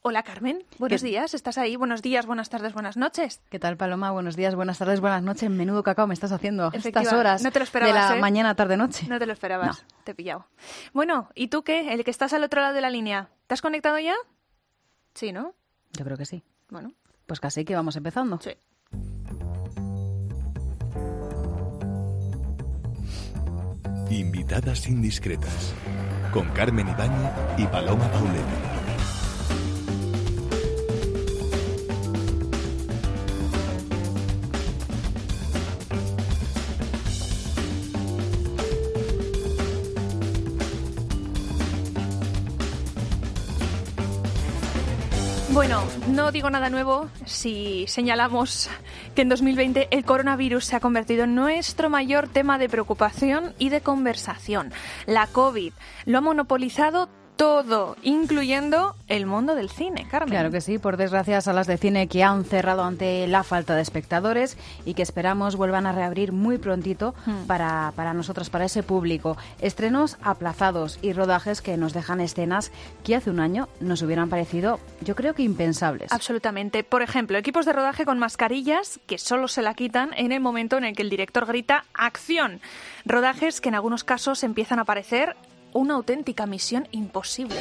Hola Carmen, buenos días, ¿estás ahí? Buenos días, buenas tardes, buenas noches. ¿Qué tal Paloma? Buenos días, buenas tardes, buenas noches. Menudo cacao me estás haciendo a estas horas no te lo esperabas, de la ¿eh? mañana, tarde, noche. No te lo esperabas, te he pillado. Bueno, ¿y tú qué? El que estás al otro lado de la línea, ¿te has conectado ya? Sí, ¿no? Yo creo que sí. Bueno, Pues casi que vamos empezando. sí. Invitadas indiscretas con Carmen Ibáñez y Paloma Pauleta. Bueno, no digo nada nuevo si señalamos que en 2020 el coronavirus se ha convertido en nuestro mayor tema de preocupación y de conversación. La COVID lo ha monopolizado todo, incluyendo el mundo del cine, Carmen. Claro que sí, por desgracia salas de cine que han cerrado ante la falta de espectadores y que esperamos vuelvan a reabrir muy prontito Hmm. para, para nosotros, para ese público. Estrenos aplazados y rodajes que nos dejan escenas que hace un año nos hubieran parecido, yo creo que impensables. Absolutamente. Por ejemplo, equipos de rodaje con mascarillas que solo se la quitan en el momento en el que el director grita ¡Acción! Rodajes que en algunos casos empiezan a parecer una auténtica misión imposible.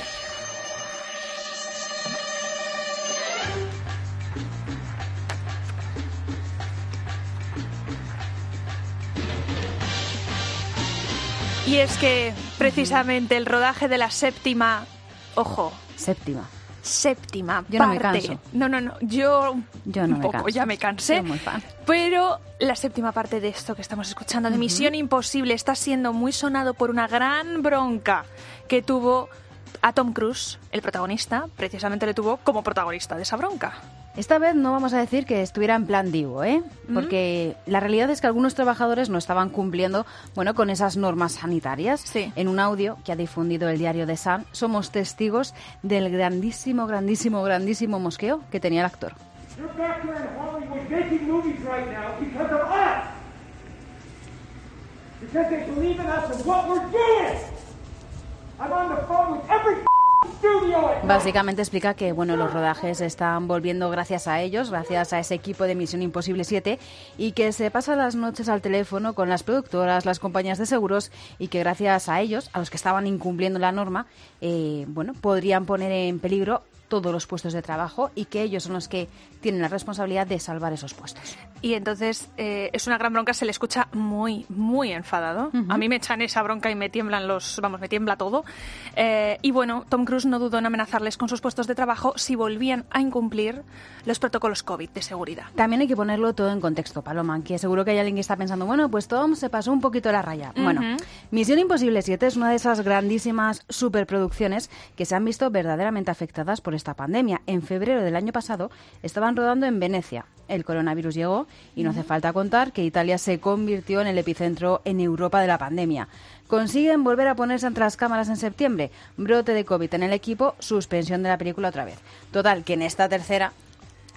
Y es que precisamente el rodaje de la séptima, ojo, Séptima. Séptima Yo no me parte. canso. No, no, no, yo, Yo no un me poco, canso. ya me cansé. Soy muy fan. Pero la séptima parte de esto que estamos escuchando, de Misión Imposible, está siendo muy sonado por una gran bronca que tuvo a Tom Cruise, el protagonista, precisamente le tuvo como protagonista de esa bronca. Esta vez no vamos a decir que estuviera en plan divo, ¿eh? Porque la realidad es que algunos trabajadores no estaban cumpliendo, bueno, con esas normas sanitarias. Sí. En un audio que ha difundido el diario The Sun, somos testigos del grandísimo, grandísimo, grandísimo mosqueo que tenía el actor. Because they believe in us and what we're doing. I'm on the phone with every Básicamente explica que bueno, los rodajes están volviendo gracias a ellos, gracias a ese equipo de Misión Imposible 7 y que se pasa las noches al teléfono con las productoras, las compañías de seguros y que gracias a ellos, a los que estaban incumpliendo la norma, eh, bueno, podrían poner en peligro todos los puestos de trabajo y que ellos son los que tienen la responsabilidad de salvar esos puestos. Y entonces eh, es una gran bronca, se le escucha muy, muy enfadado. A mí me echan esa bronca y me tiemblan los, vamos, me tiembla todo. Eh, y bueno, Tom Cruise no dudó en amenazarles con sus puestos de trabajo si volvían a incumplir los protocolos COVID de seguridad. También hay que ponerlo todo en contexto, Paloma, que seguro que hay alguien que está pensando, bueno, pues Tom se pasó un poquito la raya. Bueno, Misión Imposible 7 es una de esas grandísimas superproducciones que se han visto verdaderamente afectadas por esta pandemia. En febrero del año pasado estaban rodando en Venecia. El coronavirus llegó y no hace falta contar que Italia se convirtió en el epicentro en Europa de la pandemia. Consiguen volver a ponerse entre las cámaras en septiembre. Brote de COVID en el equipo, suspensión de la película otra vez. Total, que en esta tercera,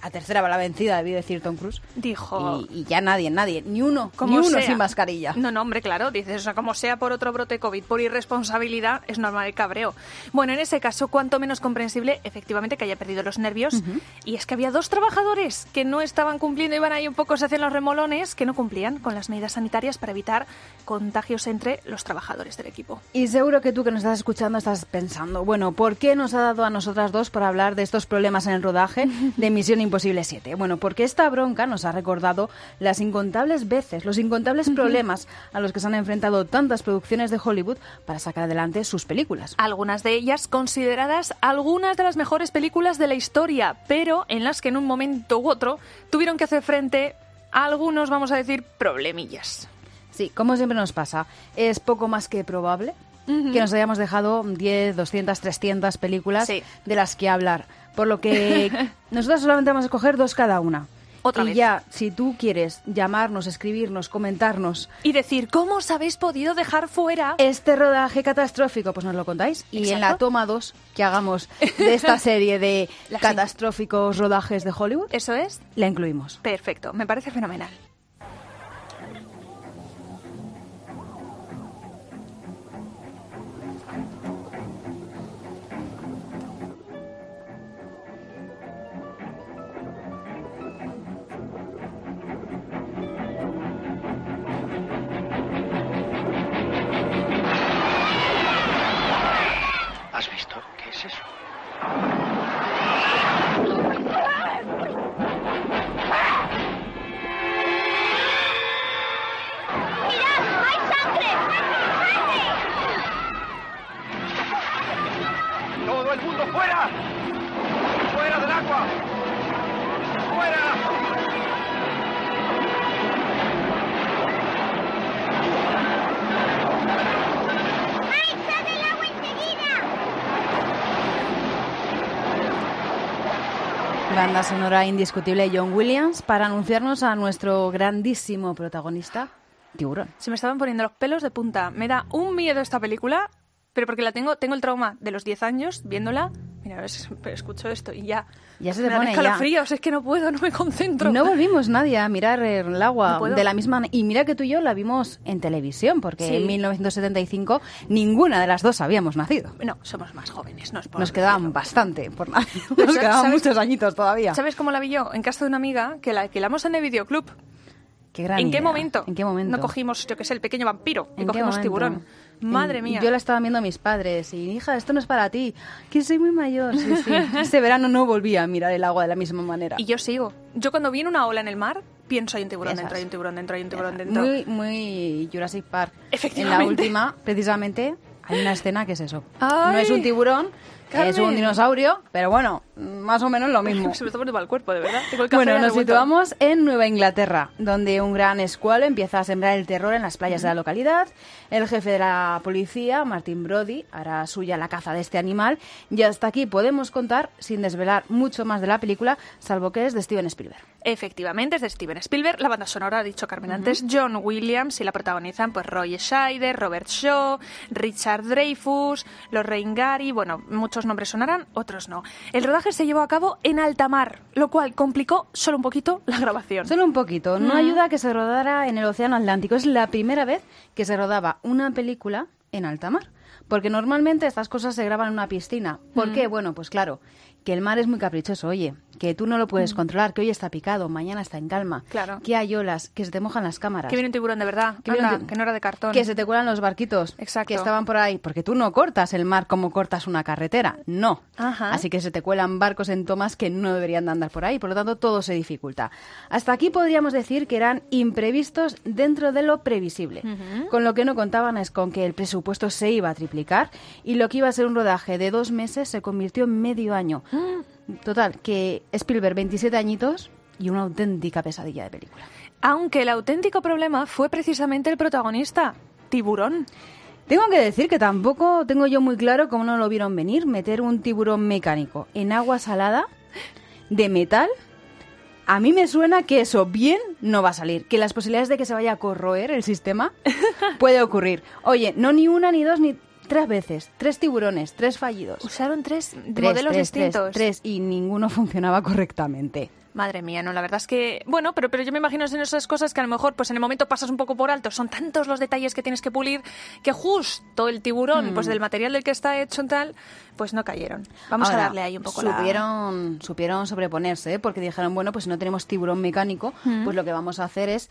a tercera va la vencida, debió decir Tom Cruise. Dijo, Y, y ya nadie, nadie, ni uno, como ni uno sea. sin mascarilla. No, no, hombre, claro, dices, o sea, como sea por otro brote COVID, por irresponsabilidad, es normal el cabreo. Bueno, en ese caso, cuanto menos comprensible, efectivamente, que haya perdido los nervios. Y es que había dos trabajadores que no estaban cumpliendo, iban ahí un poco, se hacían los remolones, que no cumplían con las medidas sanitarias para evitar contagios entre los trabajadores del equipo. Y seguro que tú que nos estás escuchando estás pensando, bueno, ¿por qué nos ha dado a nosotras dos para hablar de estos problemas en el rodaje de Misión Imposible 7? Bueno, porque esta bronca nos ha recordado las incontables veces, los incontables problemas a los que se han enfrentado tantas producciones de Hollywood para sacar adelante sus películas. Algunas de ellas consideradas algunas de las mejores películas de la historia, pero en las que en un momento u otro tuvieron que hacer frente a algunos, vamos a decir, problemillas. Sí, como siempre nos pasa, es poco más que probable que nos hayamos dejado 10, 200, 300 películas Sí. de las que hablar. Por lo que nosotros solamente vamos a escoger dos cada una. Otra y vez. ya, si tú quieres llamarnos, escribirnos, comentarnos Y decir, ¿cómo os habéis podido dejar fuera? este rodaje catastrófico, pues nos lo contáis. Y en la toma 2 que hagamos de esta serie de catastróficos rodajes de Hollywood, Eso es. la incluimos. Perfecto, me parece fenomenal. Banda sonora indiscutible John Williams para anunciarnos a nuestro grandísimo protagonista, Tiburón. Se me estaban poniendo los pelos de punta. Me da un miedo esta película, pero porque la tengo, tengo el trauma de los 10 años viéndola. Mira, ves, escucho esto y ya. Ya se me te dan pone ya. escalofríos, es que no puedo, no me concentro. No volvimos nadie a mirar el agua No de la misma y mira que tú y yo la vimos en televisión porque Sí. en 1975 ninguna de las dos habíamos nacido. No, somos más jóvenes, no es por Nos quedaban decirlo. bastante por. Pero Nos quedaban ¿sabes- muchos añitos todavía. ¿Sabes cómo la vi yo? En casa de una amiga que la alquilamos en el videoclub. Qué gran ¿En qué idea. momento? ¿En qué momento? No cogimos, yo qué sé, el pequeño vampiro y ¿En qué cogimos momento? tiburón. Madre mía. Yo la estaba viendo a mis padres y, hija, esto no es para ti, que soy muy mayor. Sí, sí. Este verano no volví a mirar el agua de la misma manera. Y yo sigo. Yo cuando viene una ola en el mar, pienso hay un tiburón Piensas. dentro, hay un tiburón dentro, hay un tiburón dentro. Muy, muy Jurassic Park. En la Efectivamente. última, precisamente, hay una escena que es eso. Ay, no es un tiburón, es un dinosaurio, pero bueno, más o menos lo mismo. Se me está poniendo mal el cuerpo, de verdad. Tengo el café Bueno, nos situamos en Nueva Inglaterra, donde un gran escualo empieza a sembrar el terror en las playas de la localidad. El jefe de la policía, Martin Brody, hará suya la caza de este animal. Y hasta aquí podemos contar, sin desvelar mucho más de la película, salvo que es de Steven Spielberg. Efectivamente, es de Steven Spielberg. La banda sonora, ha dicho Carmen antes, John Williams y la protagonizan pues Roy Scheider, Robert Shaw, Richard Dreyfus, los Reingari, bueno, muchos nombres sonarán, otros no. El rodaje se llevó a cabo en alta mar, lo cual complicó solo un poquito la grabación. Solo un poquito. No ayuda a que se rodara en el Océano Atlántico. Es la primera vez que se rodaba una película en alta mar. Porque normalmente estas cosas se graban en una piscina. ¿Por qué? Bueno, pues claro, que el mar es muy caprichoso. Oye, que tú no lo puedes controlar, que hoy está picado, mañana está en calma. Claro. Que hay olas, que se te mojan las cámaras. Que viene un tiburón de verdad, Que Anda, que no era de cartón. Que se te cuelan los barquitos Exacto. que estaban por ahí. Porque tú no cortas el mar como cortas una carretera. No. Ajá. Así que se te cuelan barcos en tomas que no deberían de andar por ahí. Por lo tanto, todo se dificulta. Hasta aquí podríamos decir que eran imprevistos dentro de lo previsible. Con lo que no contaban es con que el presupuesto se iba a triplicar y lo que iba a ser un rodaje de dos meses se convirtió en medio año. Total, que Spielberg 27 añitos y una auténtica pesadilla de película. Aunque el auténtico problema fue precisamente el protagonista, tiburón. Tengo que decir que tampoco tengo yo muy claro cómo no lo vieron venir meter un tiburón mecánico en agua salada de metal. A mí me suena que eso bien no va a salir, que las posibilidades de que se vaya a corroer el sistema puede ocurrir. Oye, no ni una ni dos ni tres veces, tres tiburones, tres fallidos. Usaron tres, Tres, modelos tres, tres, distintos. tres, y ninguno funcionaba correctamente. Madre mía, no, la verdad es que, bueno, pero, pero yo me imagino en esas cosas que a lo mejor pues en el momento pasas un poco por alto, son tantos los detalles que tienes que pulir que justo el tiburón, Mm. pues del material del que está hecho y tal, pues no cayeron. Vamos Ahora, a darle ahí un poco la... supieron, supieron sobreponerse, ¿eh? porque dijeron, bueno, pues si no tenemos tiburón mecánico, Mm. pues lo que vamos a hacer es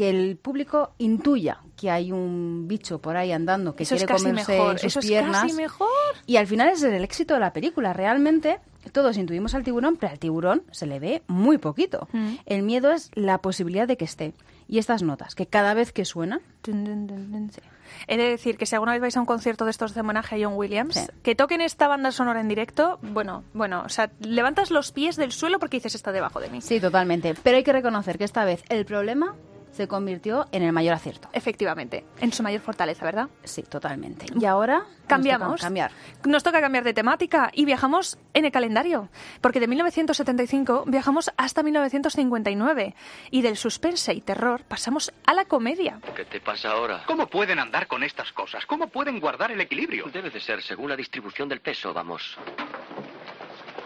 que el público intuya que hay un bicho por ahí andando que Eso es quiere comerse mejor, sus eso es piernas. casi mejor. Y al final es el éxito de la película. Realmente todos intuimos al tiburón, pero al tiburón se le ve muy poquito. Mm. El miedo es la posibilidad de que esté. Y estas notas, que cada vez que suenan, Dun, dun, dun, dun, sí. He de decir que si alguna vez vais a un concierto de estos de homenaje a John Williams, Sí. que toquen esta banda sonora en directo, bueno, bueno, o sea, levantas los pies del suelo porque dices está debajo de mí. sí, totalmente. Pero hay que reconocer que esta vez el problema se convirtió en el mayor acierto. Efectivamente, en su mayor fortaleza, ¿verdad? Sí, totalmente. Y ahora nos Cambiamos. toca cambiar. Nos toca cambiar de temática y viajamos en el calendario, porque de 1975 viajamos hasta 1959 y del suspense y terror pasamos a la comedia. ¿Qué te pasa ahora? ¿Cómo pueden andar con estas cosas? ¿Cómo pueden guardar el equilibrio? Debe de ser según la distribución del peso, vamos.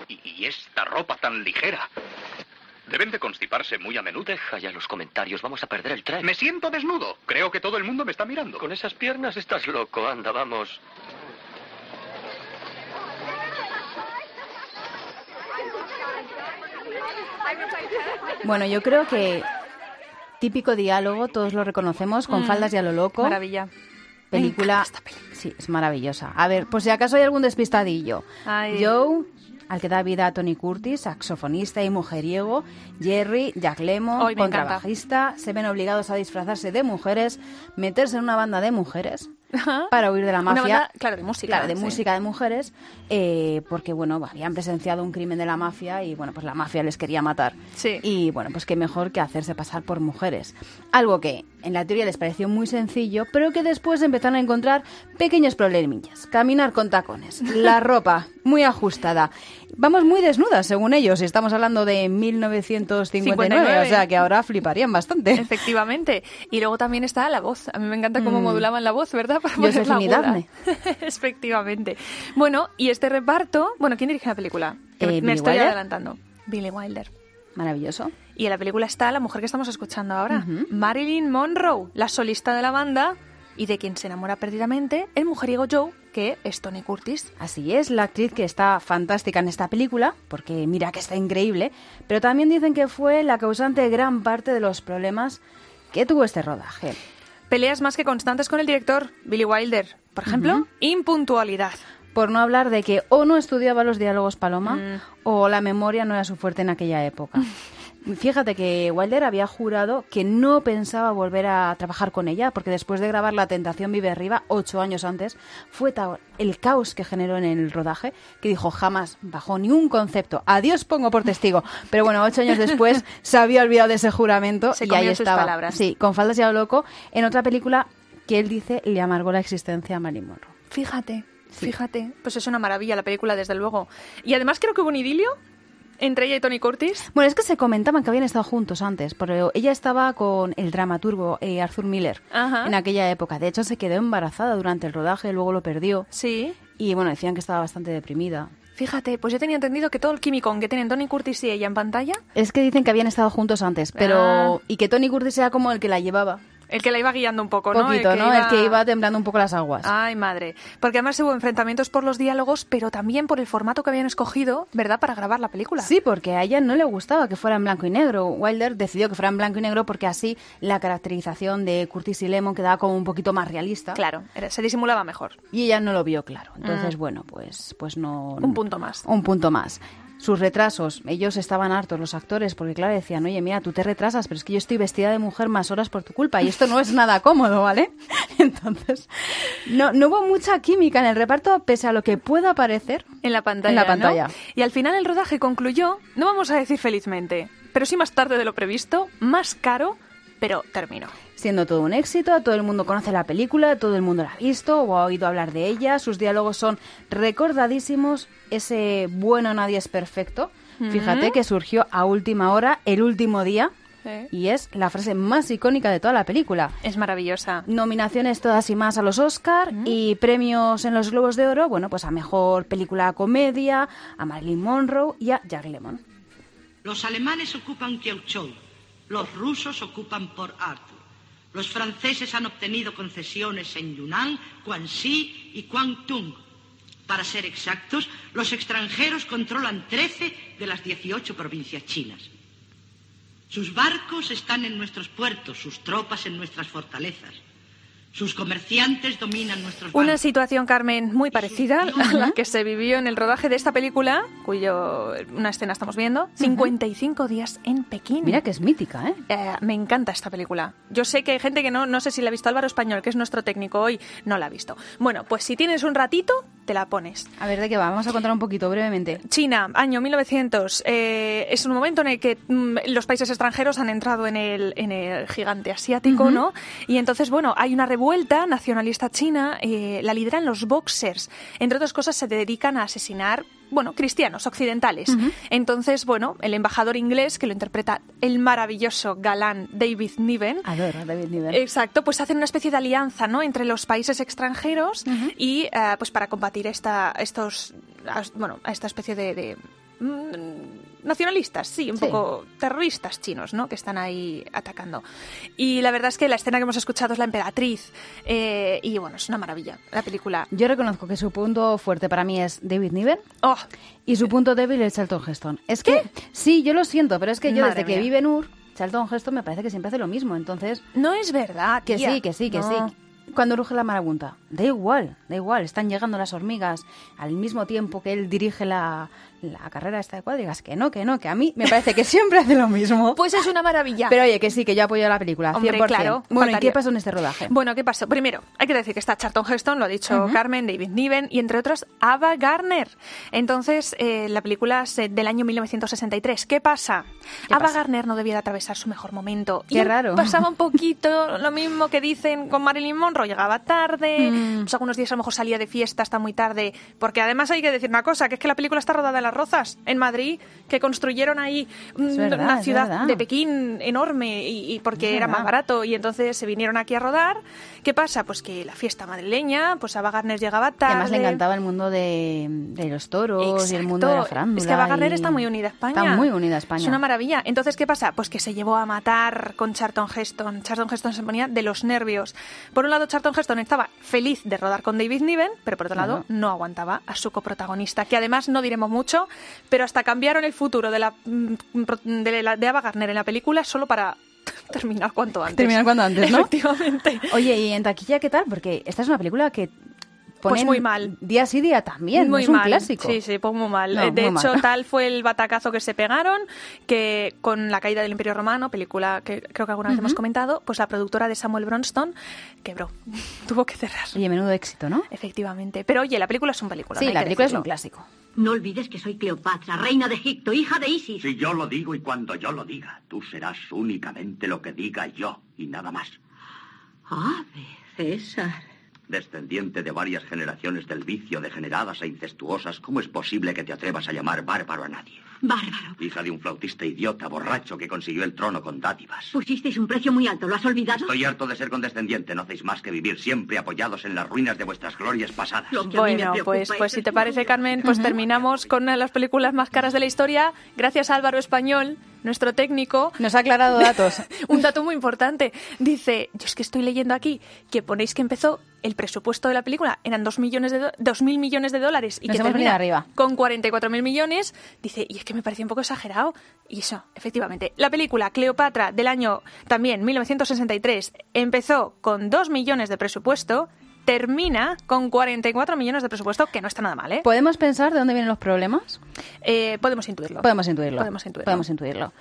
Y, y esta ropa tan ligera. Deben de constiparse muy a menudo. Deja ya los comentarios, vamos a perder el tren. Me siento desnudo. Creo que todo el mundo me está mirando. Con esas piernas estás loco, anda, vamos. Bueno, yo creo que típico diálogo, todos lo reconocemos, con Mm, faldas y a lo loco. Maravilla. Película. Sí, es maravillosa. A ver, por si acaso hay algún despistadillo. Ay. Joe, al que da vida a Tony Curtis, saxofonista y mujeriego. Jerry, Jack Lemmon, contrabajista. Se ven obligados a disfrazarse de mujeres, meterse en una banda de mujeres. Ajá. para huir de la mafia. banda, claro, de música, Claro, de sí. música de mujeres, eh, porque, bueno, habían presenciado un crimen de la mafia y, bueno, pues la mafia les quería matar. Sí. Y, bueno, pues qué mejor que hacerse pasar por mujeres. Algo que en la teoría les pareció muy sencillo, pero que después empezaron a encontrar pequeños problemillas. Caminar con tacones, la ropa muy ajustada. Vamos muy desnudas, según ellos, y estamos hablando de 1959, 59. o sea que ahora fliparían bastante. Efectivamente. Y luego también está la voz. A mí me encanta cómo Mm. modulaban la voz, ¿verdad? Para aguda. Daphne. Efectivamente. Bueno, y este reparto... Bueno, ¿quién dirige la película? Que Eh, me Billy estoy Wilder. adelantando. Billy Wilder. Maravilloso. Y en la película está la mujer que estamos escuchando ahora. Marilyn Monroe, la solista de la banda y de quien se enamora perdidamente el mujeriego Joe, que es Tony Curtis. Así es, la actriz que está fantástica en esta película, porque mira que está increíble, pero también dicen que fue la causante de gran parte de los problemas que tuvo este rodaje. Peleas más que constantes con el director, Billy Wilder. Por ejemplo, impuntualidad. Por no hablar de que o no estudiaba los diálogos Paloma Mm. o la memoria no era su fuerte en aquella época. Fíjate que Wilder había jurado que no pensaba volver a trabajar con ella, porque después de grabar La Tentación Vive Arriba, ocho años antes, fue tal el caos que generó en el rodaje que dijo jamás, bajo ningún concepto, adiós pongo por testigo. Pero bueno, ocho años después se había olvidado de ese juramento Se y ahí sus estaba. palabras. Sí, con faldas y a lo loco, en otra película que él dice le amargó la existencia a Marilyn Monroe. Fíjate, fíjate. Pues es una maravilla la película, desde luego. Y además creo que hubo un idilio entre ella y Tony Curtis. Bueno, es que se comentaban que habían estado juntos antes, pero ella estaba con el dramaturgo eh, Arthur Miller Ajá. en aquella época. De hecho, se quedó embarazada durante el rodaje, luego lo perdió. Sí. Y bueno, decían que estaba bastante deprimida. Fíjate, pues yo tenía entendido que todo el químicón que tienen Tony Curtis y ella en pantalla, Es que dicen que habían estado juntos antes, pero... Ah. Y que Tony Curtis era como el que la llevaba. El que la iba guiando un poco, ¿no? Poquito, ¿no? El que iba temblando un poco las aguas. Ay, madre. Porque además hubo enfrentamientos por los diálogos, pero también por el formato que habían escogido, ¿verdad?, para grabar la película. Sí, porque a ella no le gustaba que fuera en blanco y negro. Wilder decidió que fuera en blanco y negro porque así la caracterización de Curtis y Lemon quedaba como un poquito más realista. Claro, era- se disimulaba mejor. Y ella no lo vio claro. Entonces, bueno, pues, pues no... Mm. Un punto más. Un punto más. Sus retrasos, ellos estaban hartos, los actores, porque claro, decían, oye, mira, tú te retrasas, pero es que yo estoy vestida de mujer más horas por tu culpa y esto no es nada cómodo, ¿vale? Entonces, no, no hubo mucha química en el reparto, pese a lo que pueda parecer. En la pantalla. En la ¿no? pantalla. Y al final el rodaje concluyó, no vamos a decir felizmente, pero sí más tarde de lo previsto, más caro, pero terminó. Siendo todo un éxito, todo el mundo conoce la película, todo el mundo la ha visto o ha oído hablar de ella, sus diálogos son recordadísimos, ese bueno nadie es perfecto, fíjate que surgió a última hora, el último día, Sí. y es la frase más icónica de toda la película. Es maravillosa. Nominaciones todas y más a los Oscar y premios en los Globos de Oro, bueno, pues a Mejor Película Comedia, a Marilyn Monroe y a Jack Lemmon. Los alemanes ocupan Kiautschou, los rusos ocupan Port Arthur. Los franceses han obtenido concesiones en Yunnan, Guangxi y Guangdong. Para ser exactos, los extranjeros controlan 13 de las 18 provincias chinas. Sus barcos están en nuestros puertos, sus tropas en nuestras fortalezas. Sus comerciantes dominan nuestros Una bancos. situación, Carmen, muy parecida a la que se vivió en el rodaje de esta película, cuyo una escena estamos viendo, 55 días en Pekín. Mira que es mítica, ¿eh? Eh, me encanta esta película. Yo sé que hay gente que no, no sé si la ha visto Álvaro Español, que es nuestro técnico hoy, no la ha visto. Bueno, pues si tienes un ratito, te la pones. A ver, ¿de qué va? Vamos a contar un poquito brevemente. China, año 1900. eh, es un momento en el que mm, los países extranjeros han entrado en el, en el gigante asiático, ¿no? Y entonces, bueno, hay una revuelta nacionalista china, eh, la lideran los boxers. Entre otras cosas, se dedican a asesinar, bueno, cristianos occidentales. Entonces, bueno, el embajador inglés, que lo interpreta el maravilloso galán David Niven, Adoro David Niven. Exacto, pues hacen una especie de alianza, ¿no? Entre los países extranjeros y, eh, pues, para combatir esta, estos, bueno, esta especie de, de, nacionalistas, sí, un Sí. poco terroristas chinos, ¿no? Que están ahí atacando. Y la verdad es que la escena que hemos escuchado es la emperatriz eh, y, bueno, es una maravilla la película. Yo reconozco que su punto fuerte para mí es David Niven Oh, y su punto débil es Charlton Heston. Es que, sí, yo lo siento, pero es que yo Madre desde que vive en Ur, Charlton Heston me parece que siempre hace lo mismo. Entonces, no es verdad, que tía. sí, que sí, que No. sí. Cuando ruge la marabunta. Da igual, da igual. Están llegando las hormigas al mismo tiempo que él dirige la, la carrera esta de cuadrigas. Que no, que no, que a mí me parece que siempre hace lo mismo. Pues es una maravilla. Pero oye, que sí, que yo apoyo la película. Hombre, 100%. claro, Bueno, ¿y faltaría. qué pasó en este rodaje? Bueno, ¿qué pasó? Primero, hay que decir que está Charlton Heston, lo ha dicho Carmen, David Niven y entre otros Ava Gardner. Entonces, eh, la película es eh, del año 1963. ¿Qué pasa? ¿Qué Ava pasa? Gardner no debía de atravesar su mejor momento. Qué Y raro. Pasaba un poquito lo mismo que dicen con Marilyn Monroe. Llegaba tarde, Mm. pues algunos días a lo mejor salía de fiesta hasta muy tarde. Porque además hay que decir una cosa, que es que la película está rodada en Las Rozas, en Madrid, que construyeron ahí mm, verdad, una ciudad de Pekín enorme y, y porque era más barato y entonces se vinieron aquí a rodar. ¿Qué pasa? Pues que la fiesta madrileña, pues Ava Gardner llegaba tarde. además le encantaba el mundo de, de los toros y el mundo de la farándula. Es que Ava Gardner y- está muy unida a España. Está muy unida a España. Es una maravilla. Entonces, ¿qué pasa? Pues que se llevó a matar con Charlton Heston. Charlton Heston se ponía de los nervios. Por un lado, Charlton Heston estaba feliz de rodar con David Niven, pero por otro lado, no aguantaba a su coprotagonista, que además no diremos mucho, pero hasta cambiaron el futuro de la mm, de, la, de Ava Gardner en la película solo para terminar cuanto antes. Terminar cuanto antes, ¿no? Efectivamente. Oye, ¿y en taquilla qué tal? Porque esta es una película que Pues ponen muy mal. día sí día también. Muy es un mal. clásico. Sí, sí, pues muy mal. No, Eh, de muy hecho, mal. tal fue el batacazo que se pegaron que con la caída del Imperio Romano, película que creo que alguna vez hemos comentado, pues la productora de Samuel Bronston quebró. Tuvo que cerrar. Oye, menudo éxito, ¿no? Efectivamente. Pero oye, la película es un película. Sí, la película es un clásico. No olvides que soy Cleopatra, reina de Egipto, hija de Isis. Si yo lo digo y cuando yo lo diga, tú serás únicamente lo que diga yo y nada más. Ave, César. Descendiente de varias generaciones del vicio, degeneradas e incestuosas, ¿cómo es posible que te atrevas a llamar bárbaro a nadie? Bárbaro. Hija de un flautista idiota, borracho, que consiguió el trono con dádivas. Pusisteis un precio muy alto, ¿lo has olvidado? Estoy harto de ser condescendiente. No hacéis más que vivir siempre apoyados en las ruinas de vuestras glorias pasadas. Bueno, pues, es pues si te parece. Carmen, pues terminamos con una de las películas más caras de la historia, gracias a Álvaro Español, nuestro técnico. Nos ha aclarado datos. Un dato muy importante. Dice, yo es que estoy leyendo aquí que ponéis que empezó el presupuesto de la película eran 2 millones de do- 2.000 millones de dólares y Nos que termina arriba. con 44.000 millones. Dice, y es que me parecía un poco exagerado. Y eso, efectivamente. La película Cleopatra del año también 1963 empezó con 2 millones de presupuesto, termina con 44 millones de presupuesto, que no está nada mal, ¿eh? ¿Podemos pensar de dónde vienen los problemas? Eh, podemos intuirlo. Podemos intuirlo. Podemos intuirlo. Podemos intuirlo.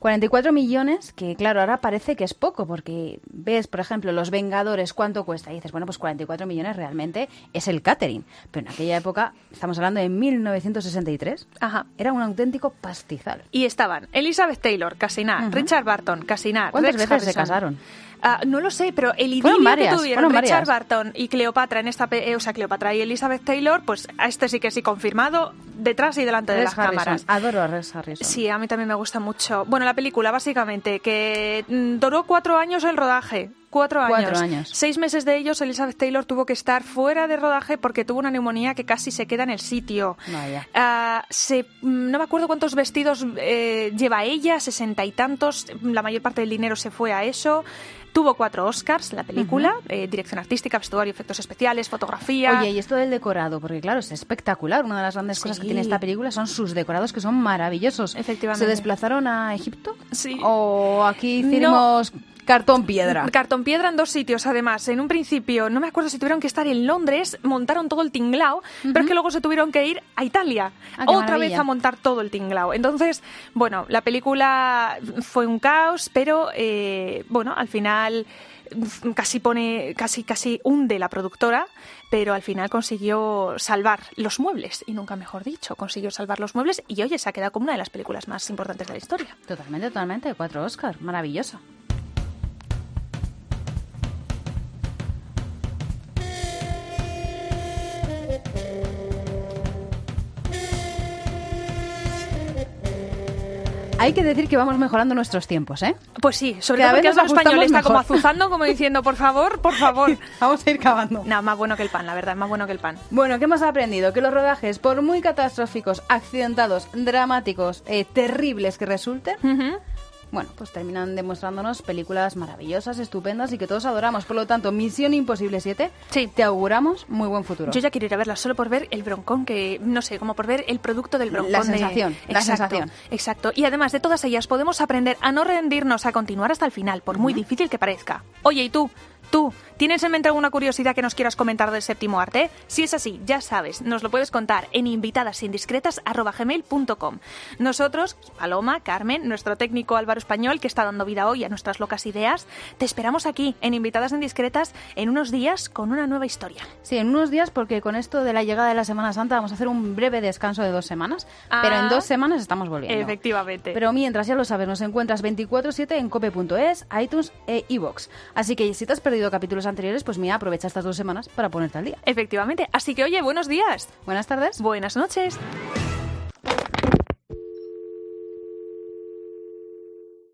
44 millones, que claro, ahora parece que es poco, porque ves, por ejemplo, Los Vengadores, ¿cuánto cuesta? Y dices, bueno, pues 44 millones realmente es el catering. Pero en aquella época, estamos hablando de 1963, Ajá. era un auténtico pastizal. Y estaban Elizabeth Taylor, Casinar, Ujú. Richard Barton, Casinar, ¿Cuántas Rex veces se casaron? Ah, no lo sé, pero el idilio varias, que tuvieron Richard. Barton y Cleopatra en esta, eh, o sea, Cleopatra y Elizabeth Taylor, pues a este sí que sí confirmado, detrás y delante de las Harrison. cámaras. Adoro a Rex Harrison. Sí, a mí también me gusta mucho. Bueno, la película, básicamente, que mm, duró cuatro años el rodaje. Cuatro años. Cuatro años. Seis meses de ellos, Elizabeth Taylor tuvo que estar fuera de rodaje porque tuvo una neumonía que casi se queda en el sitio. Vaya. Ah, se, mm, no me acuerdo cuántos vestidos eh, lleva ella, sesenta y tantos. La mayor parte del dinero se fue a eso. Tuvo cuatro Oscars la película, eh, dirección artística, vestuario, efectos especiales, fotografía. Oye, y esto del decorado, porque claro, es espectacular. Una de las grandes cosas que tiene esta película son sus decorados, que son maravillosos. Efectivamente. ¿Se desplazaron a Egipto? Sí. ¿O aquí No. Cartón piedra? Cartón piedra en dos sitios, además. En un principio, no me acuerdo si tuvieron que estar en Londres, montaron todo el tinglao, pero es que luego se tuvieron que ir a Italia, Ah, otra maravilla. vez a montar todo el tinglao. Entonces, bueno, la película fue un caos, pero eh, bueno, al final mm, casi pone, casi, casi hunde la productora, pero al final consiguió salvar los muebles, y nunca mejor dicho, consiguió salvar los muebles y oye, se ha quedado como una de las películas más importantes de la historia. Totalmente, totalmente. Cuatro Oscar. Maravilloso. Hay que decir que vamos mejorando nuestros tiempos, ¿eh? Pues sí, sobre Cada todo porque el español está como azuzando, como diciendo, por favor, por favor. Vamos a ir cavando. Nada, más bueno que el pan, la verdad, más bueno que el pan. Bueno, ¿qué hemos aprendido? Que los rodajes, por muy catastróficos, accidentados, dramáticos, eh, terribles que resulten, bueno, pues terminan demostrándonos películas maravillosas, estupendas y que todos adoramos. Por lo tanto, Misión Imposible 7, Sí. te auguramos muy buen futuro. Yo ya quiero ir a verla solo por ver el broncón, que no sé, como por ver el producto del broncón. La de- sensación, la Exacto, sensación. Exacto. Y además de todas ellas podemos aprender a no rendirnos, a continuar hasta el final, por muy difícil que parezca. Oye, ¿y tú? ¿Tú tienes en mente alguna curiosidad que nos quieras comentar del séptimo arte? Si es así, ya sabes, nos lo puedes contar en invitadasindiscretas.gmail.com. Nosotros, Paloma, Carmen, nuestro técnico Álvaro Español, que está dando vida hoy a nuestras locas ideas, te esperamos aquí en Invitadas Indiscretas en unos días con una nueva historia. Sí, en unos días porque con esto de la llegada de la Semana Santa vamos a hacer un breve descanso de dos semanas, pero en Ah. dos semanas estamos volviendo. Efectivamente. Pero mientras, ya lo sabes, nos encuentras 24-7 en cope.es, iTunes e iVoox. Así que si te has perdido capítulos anteriores, pues mira, aprovecha estas dos semanas para ponerte al día. Efectivamente. Así que, oye, buenos días. Buenas tardes. Buenas noches.